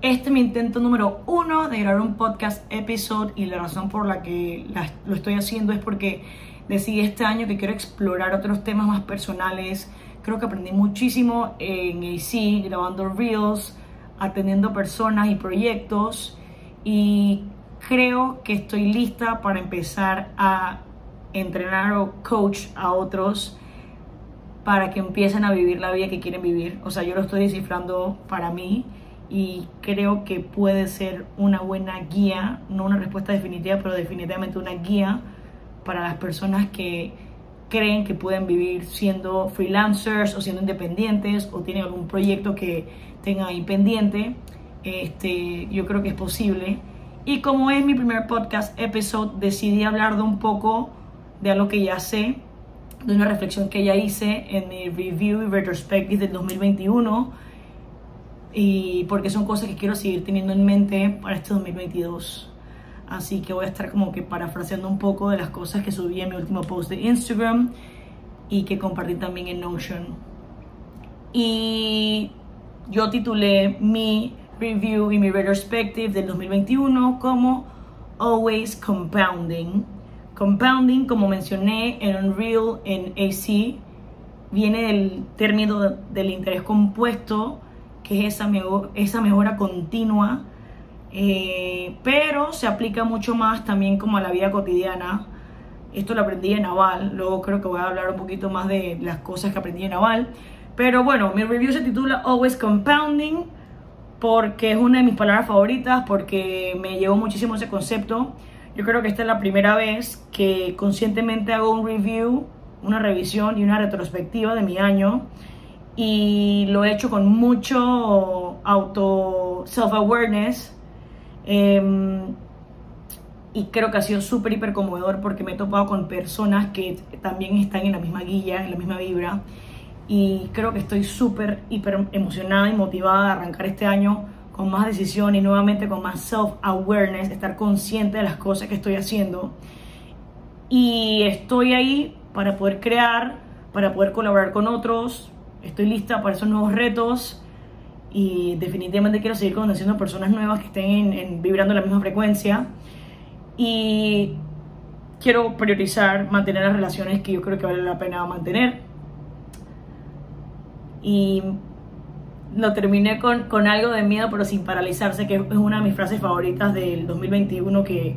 Este es mi intento número uno de grabar un podcast episode y la razón por la que lo estoy haciendo es porque decidí este año que quiero explorar otros temas más personales. Creo que aprendí muchísimo en AC, grabando reels, atendiendo personas y proyectos y creo que estoy lista para empezar a entrenar o coach a otros para que empiecen a vivir la vida que quieren vivir. O sea, yo lo estoy descifrando para mí y creo que puede ser una buena guía, no una respuesta definitiva, pero definitivamente una guía para las personas que creen que pueden vivir siendo freelancers o siendo independientes o tienen algún proyecto que tengan ahí pendiente. Este, yo creo que es posible. Y como es mi primer podcast episode, decidí hablar de un poco de algo que ya sé de una reflexión que ya hice en mi review y retrospective del 2021 y porque son cosas que quiero seguir teniendo en mente para este 2022. Así que voy a estar como que parafraseando un poco de las cosas que subí en mi último post de Instagram y que compartí también en Notion. Y yo titulé mi review y mi retrospective del 2021 como Always Compounding Compounding, como mencioné en Unreal, en AC, viene del término del interés compuesto, que es esa, esa mejora continua, eh, pero se aplica mucho más también como a la vida cotidiana. Esto lo aprendí en Naval, luego creo que voy a hablar un poquito más de las cosas que aprendí en Naval. Pero bueno, mi review se titula Always Compounding porque es una de mis palabras favoritas, porque me llevó muchísimo ese concepto. Yo creo que esta es la primera vez que conscientemente hago un review, una revisión y una retrospectiva de mi año. Y lo he hecho con mucho auto self-awareness. Em, y creo que ha sido súper, hiper conmovedor porque me he topado con personas que también están en la misma guía, en la misma vibra. Y creo que estoy súper, hiper emocionada y motivada de arrancar este año con más decisión y nuevamente con más self-awareness, estar consciente de las cosas que estoy haciendo. Y estoy ahí para poder crear, para poder colaborar con otros. Estoy lista para esos nuevos retos y definitivamente quiero seguir conociendo personas nuevas que estén en, vibrando la misma frecuencia. Y quiero priorizar mantener las relaciones que yo creo que vale la pena mantener. Y lo terminé con, con, algo de miedo, pero sin paralizarse, que es una de mis frases favoritas del 2021, que,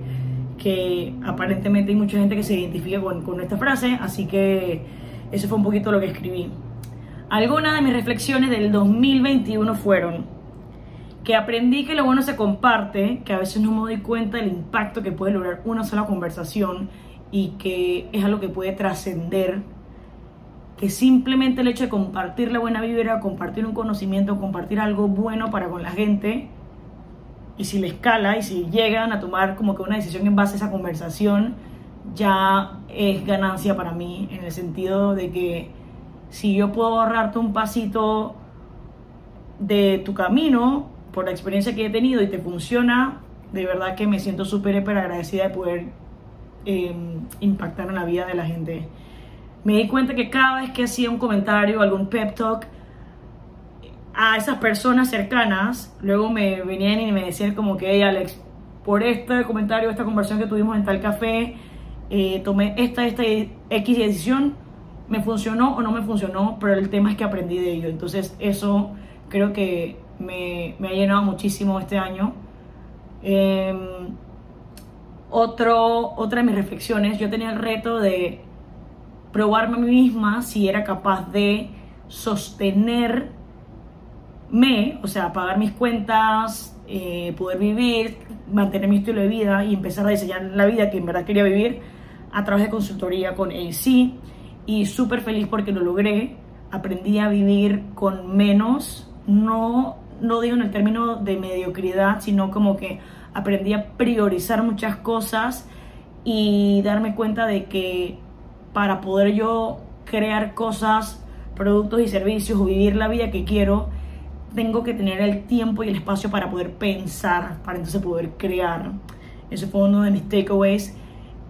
que aparentemente hay mucha gente que se identifica con, con esta frase, así que eso fue un poquito lo que escribí. Algunas de mis reflexiones del 2021 fueron que aprendí que lo bueno se comparte, que a veces no me doy cuenta del impacto que puede lograr una sola conversación y que es algo que puede trascender que simplemente el hecho de compartir la buena vibra, compartir un conocimiento, compartir algo bueno para con la gente, y si le escala y si llegan a tomar como que una decisión en base a esa conversación, ya es ganancia para mí, en el sentido de que si yo puedo ahorrarte un pasito de tu camino por la experiencia que he tenido y te funciona, de verdad que me siento súper agradecida de poder eh, impactar en la vida de la gente. Me di cuenta que cada vez que hacía un comentario, algún pep talk a esas personas cercanas, luego me venían y me decían como que, hey Alex, por este comentario, esta conversación que tuvimos en tal café, eh, tomé esta, esta X decisión, me funcionó o no me funcionó, pero el tema es que aprendí de ello. Entonces eso creo que me, me ha llenado muchísimo este año. Em, otro, otra de mis reflexiones, yo tenía el reto de probarme a mí misma si era capaz de sostenerme, o sea, pagar mis cuentas, eh, poder vivir, mantener mi estilo de vida y empezar a diseñar la vida que en verdad quería vivir a través de consultoría con AC y súper feliz porque lo logré. Aprendí a vivir con menos, no, no digo en el término de mediocridad, sino como que aprendí a priorizar muchas cosas y darme cuenta de que para poder yo crear cosas, productos y servicios o vivir la vida que quiero, tengo que tener el tiempo y el espacio para poder pensar, para entonces poder crear. Ese fue uno de mis takeaways.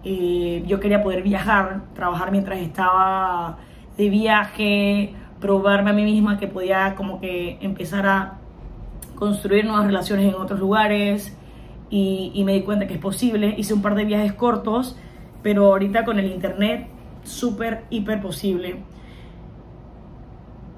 Eh, yo quería poder viajar, trabajar mientras estaba de viaje, probarme a mí misma que podía como que empezar a construir nuevas relaciones en otros lugares y, me di cuenta que es posible. Hice un par de viajes cortos, pero ahorita con el internet, súper, hiper posible.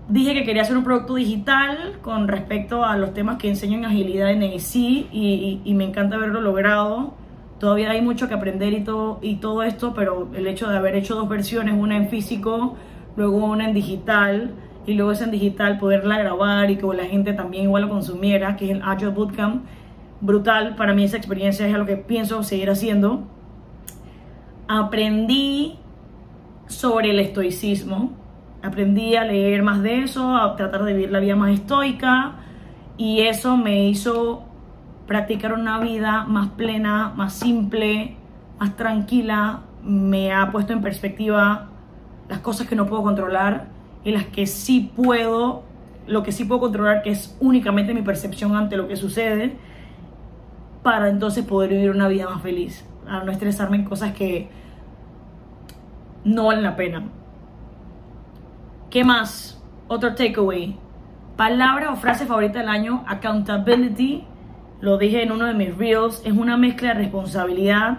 Dije que quería hacer un producto digital con respecto a los temas que enseño en agilidad en AC y, y, me encanta haberlo logrado. Todavía hay mucho que aprender y todo, y todo esto, pero el hecho de haber hecho dos versiones, una en físico, luego una en digital, y luego esa en digital poderla grabar y que la gente también igual lo consumiera, que es el Agile Bootcamp, brutal. Para mí esa experiencia es lo que pienso seguir haciendo. Aprendí sobre el estoicismo, aprendí a leer más de eso, a tratar de vivir la vida más estoica y eso me hizo practicar una vida más plena, más simple, más tranquila, me ha puesto en perspectiva las cosas que no puedo controlar y las que sí puedo, lo que sí puedo controlar, que es únicamente mi percepción ante lo que sucede, para entonces poder vivir una vida más feliz, a no estresarme en cosas que no valen la pena. ¿Qué más? Otro takeaway. Palabra o frase favorita del año, accountability. Lo dije en uno de mis reels. Es una mezcla de responsabilidad,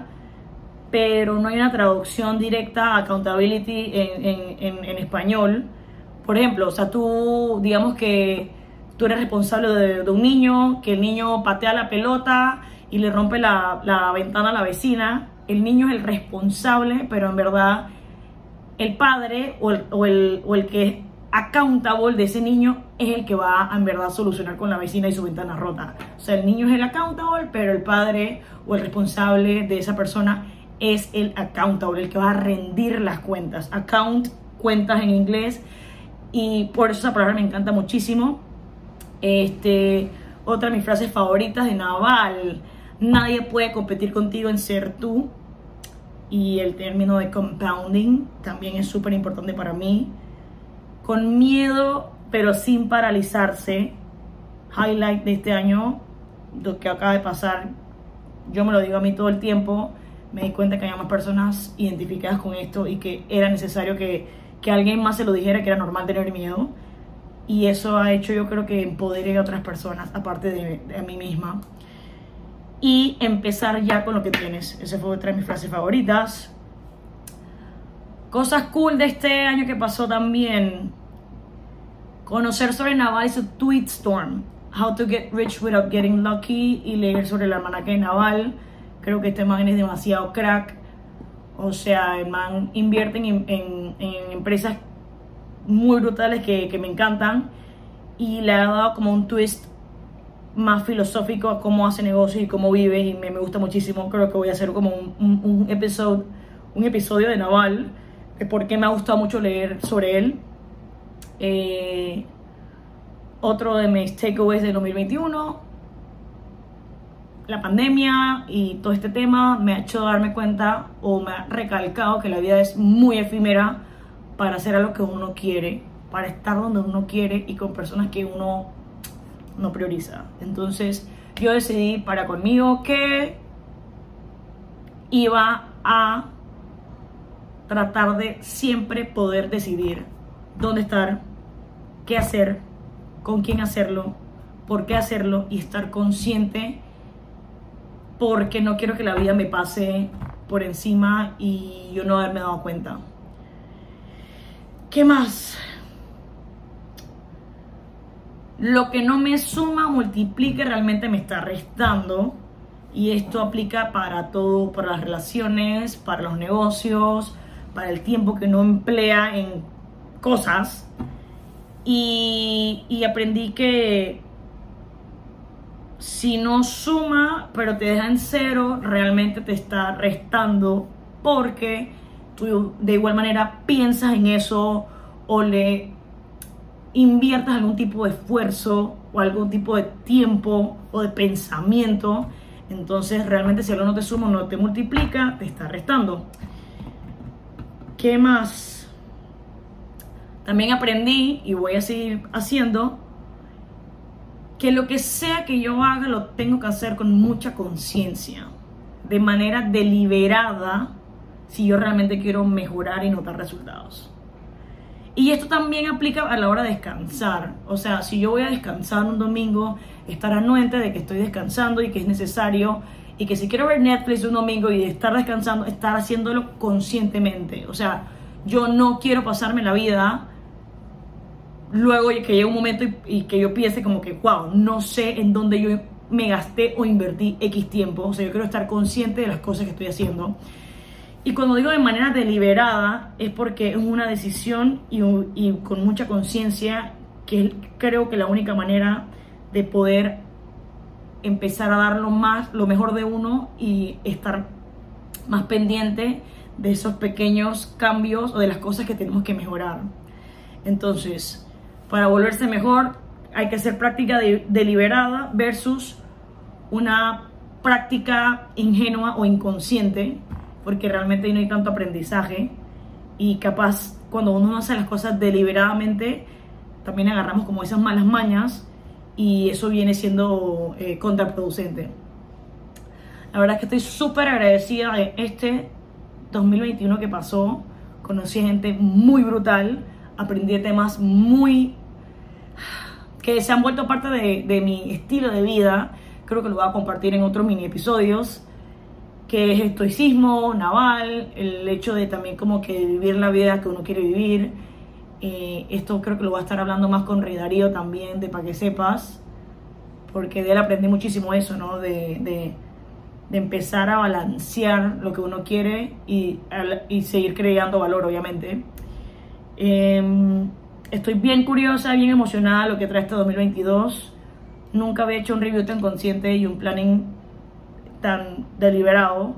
pero no hay una traducción directa a accountability en, español. Por ejemplo, o sea, tú, digamos que tú eres responsable de, un niño, que el niño patea la pelota y le rompe la, la ventana a la vecina. El niño es el responsable, pero en verdad el padre o el, o el, o el que accountable de ese niño es el que va a en verdad solucionar con la vecina y su ventana rota. O sea, el niño es el accountable, pero el padre o el responsable de esa persona es el accountable, el que va a rendir las cuentas. Account, cuentas en inglés. Y por eso esa palabra me encanta muchísimo. Este, otra de mis frases favoritas de Naval. Nadie puede competir contigo en ser tú y el término de compounding también es súper importante para mí. Con miedo, pero sin paralizarse. Highlight de este año, lo que acaba de pasar, yo me lo digo a mí todo el tiempo. Me di cuenta que había más personas identificadas con esto y que era necesario que, que alguien más se lo dijera que era normal tener miedo. Y eso ha hecho, yo creo que empodere a otras personas, aparte de, de a mí misma y empezar ya con lo que tienes. Esa fue otra de mis frases favoritas. Cosas cool de este año que pasó también. Conocer sobre Naval y su Tweet Storm. How to get rich without getting lucky. Y leer sobre la almanaque de Naval. Creo que este man es demasiado crack. O sea, el man invierte en, en, empresas muy brutales que, que me encantan. Y le ha dado como un twist más filosófico a cómo hace negocios y cómo vive y me, gusta muchísimo. Creo que voy a hacer como un, un, episodio, un episodio de Naval, de por qué me ha gustado mucho leer sobre él. Eh, otro de mis takeaways de 2021, la pandemia y todo este tema me ha hecho darme cuenta o me ha recalcado que la vida es muy efímera para hacer a lo que uno quiere, para estar donde uno quiere y con personas que uno no prioriza. Entonces yo decidí para conmigo que iba a tratar de siempre poder decidir dónde estar, qué hacer, con quién hacerlo, por qué hacerlo y estar consciente porque no quiero que la vida me pase por encima y yo no haberme dado cuenta. ¿Qué más? lo que no me suma, multiplica, realmente me está restando. Y esto aplica para todo, para las relaciones, para los negocios, para el tiempo que no emplea en cosas. Y, aprendí que si no suma, pero te deja en cero, realmente te está restando porque tú de igual manera piensas en eso o le inviertas algún tipo de esfuerzo o algún tipo de tiempo o de pensamiento, entonces realmente si algo no te suma, no te multiplica, te está restando. ¿Qué más? También aprendí y voy a seguir haciendo que lo que sea que yo haga lo tengo que hacer con mucha conciencia, de manera deliberada, si yo realmente quiero mejorar y notar resultados. Y esto también aplica a la hora de descansar. O sea, si yo voy a descansar un domingo, estar anuente de que estoy descansando y que es necesario y que si quiero ver Netflix un domingo y estar descansando, estar haciéndolo conscientemente. O sea, yo no quiero pasarme la vida luego que llegue un momento y, que yo piense como que, wow, no sé en dónde yo me gasté o invertí X tiempo. O sea, yo quiero estar consciente de las cosas que estoy haciendo. Y cuando digo de manera deliberada es porque es una decisión y, y con mucha conciencia que creo que la única manera de poder empezar a dar lo más, lo mejor de uno y estar más pendiente de esos pequeños cambios o de las cosas que tenemos que mejorar. Entonces, para volverse mejor hay que hacer práctica deliberada versus una práctica ingenua o inconsciente, porque realmente no hay tanto aprendizaje y capaz cuando uno hace las cosas deliberadamente, también agarramos como esas malas mañas y eso viene siendo eh, contraproducente. La verdad es que estoy súper agradecida de este 2021 que pasó. Conocí gente muy brutal, aprendí temas muy que se han vuelto parte de, de, mi estilo de vida. Creo que lo voy a compartir en otros mini episodios. Que es estoicismo, naval, el hecho de también como que vivir la vida que uno quiere vivir eh, esto creo que lo voy a estar hablando más con Rey Darío también, de para que sepas, porque de él aprendí muchísimo eso, ¿no? De, de, empezar a balancear lo que uno quiere y, y seguir creando valor, obviamente. Em, estoy bien curiosa, bien emocionada lo que trae este 2022. Nunca había hecho un review tan consciente y un planning tan deliberado.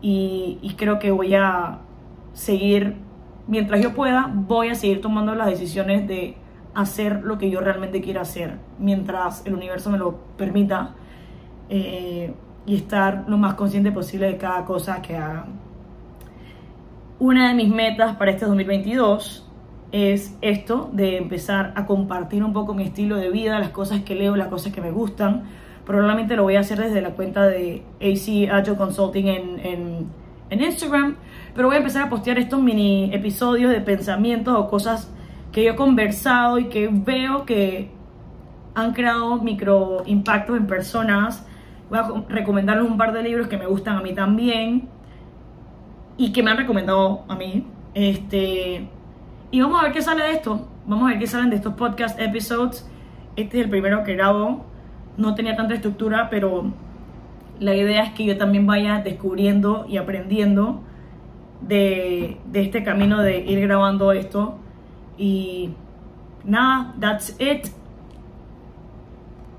Y creo que voy a seguir mientras yo pueda, voy a seguir tomando las decisiones de hacer lo que yo realmente quiero hacer, mientras el universo me lo permita, eh, y estar lo más consciente posible de cada cosa que haga. Una de mis metas para este 2022 es esto, de empezar a compartir un poco mi estilo de vida, las cosas que leo, las cosas que me gustan. Probablemente lo voy a hacer desde la cuenta de AC Agile Consulting en, en, en Instagram pero voy a empezar a postear estos mini episodios de pensamientos o cosas que yo he conversado y que veo que han creado micro impactos en personas. Voy a recomendarles un par de libros que me gustan a mí también y que me han recomendado a mí. Este, y vamos a ver qué sale de esto. Vamos a ver qué salen de estos podcast episodes. Este es el primero que grabo. No tenía tanta estructura, pero la idea es que yo también vaya descubriendo y aprendiendo de, este camino de ir grabando esto. Y nada, that's it.